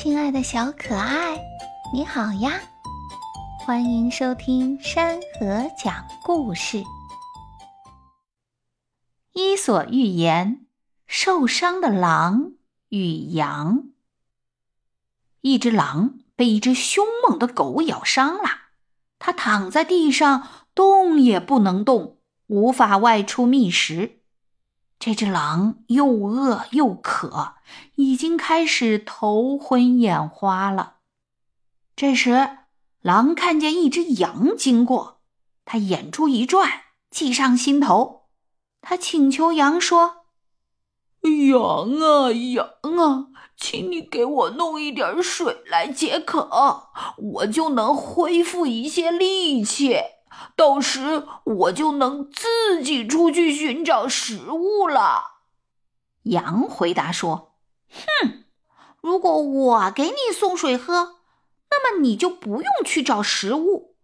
亲爱的小可爱，你好呀！欢迎收听山河讲故事。《伊索寓言》：受伤的狼与羊。一只狼被一只凶猛的狗咬伤了，它躺在地上，动也不能动，无法外出觅食。这只狼又饿又渴，已经开始头昏眼花了。这时，狼看见一只羊经过，他眼珠一转，计上心头。他请求羊说：“羊啊，羊啊，请你给我弄一点水来解渴，我就能恢复一些力气。”到时我就能自己出去寻找食物了。羊回答说：“哼，如果我给你送水喝，那么你就不用去找食物，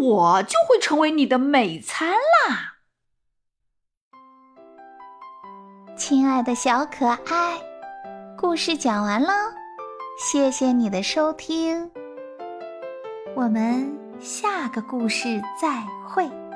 我就会成为你的美餐啦。”亲爱的小可爱，故事讲完了，谢谢你的收听，我们。下个故事再会。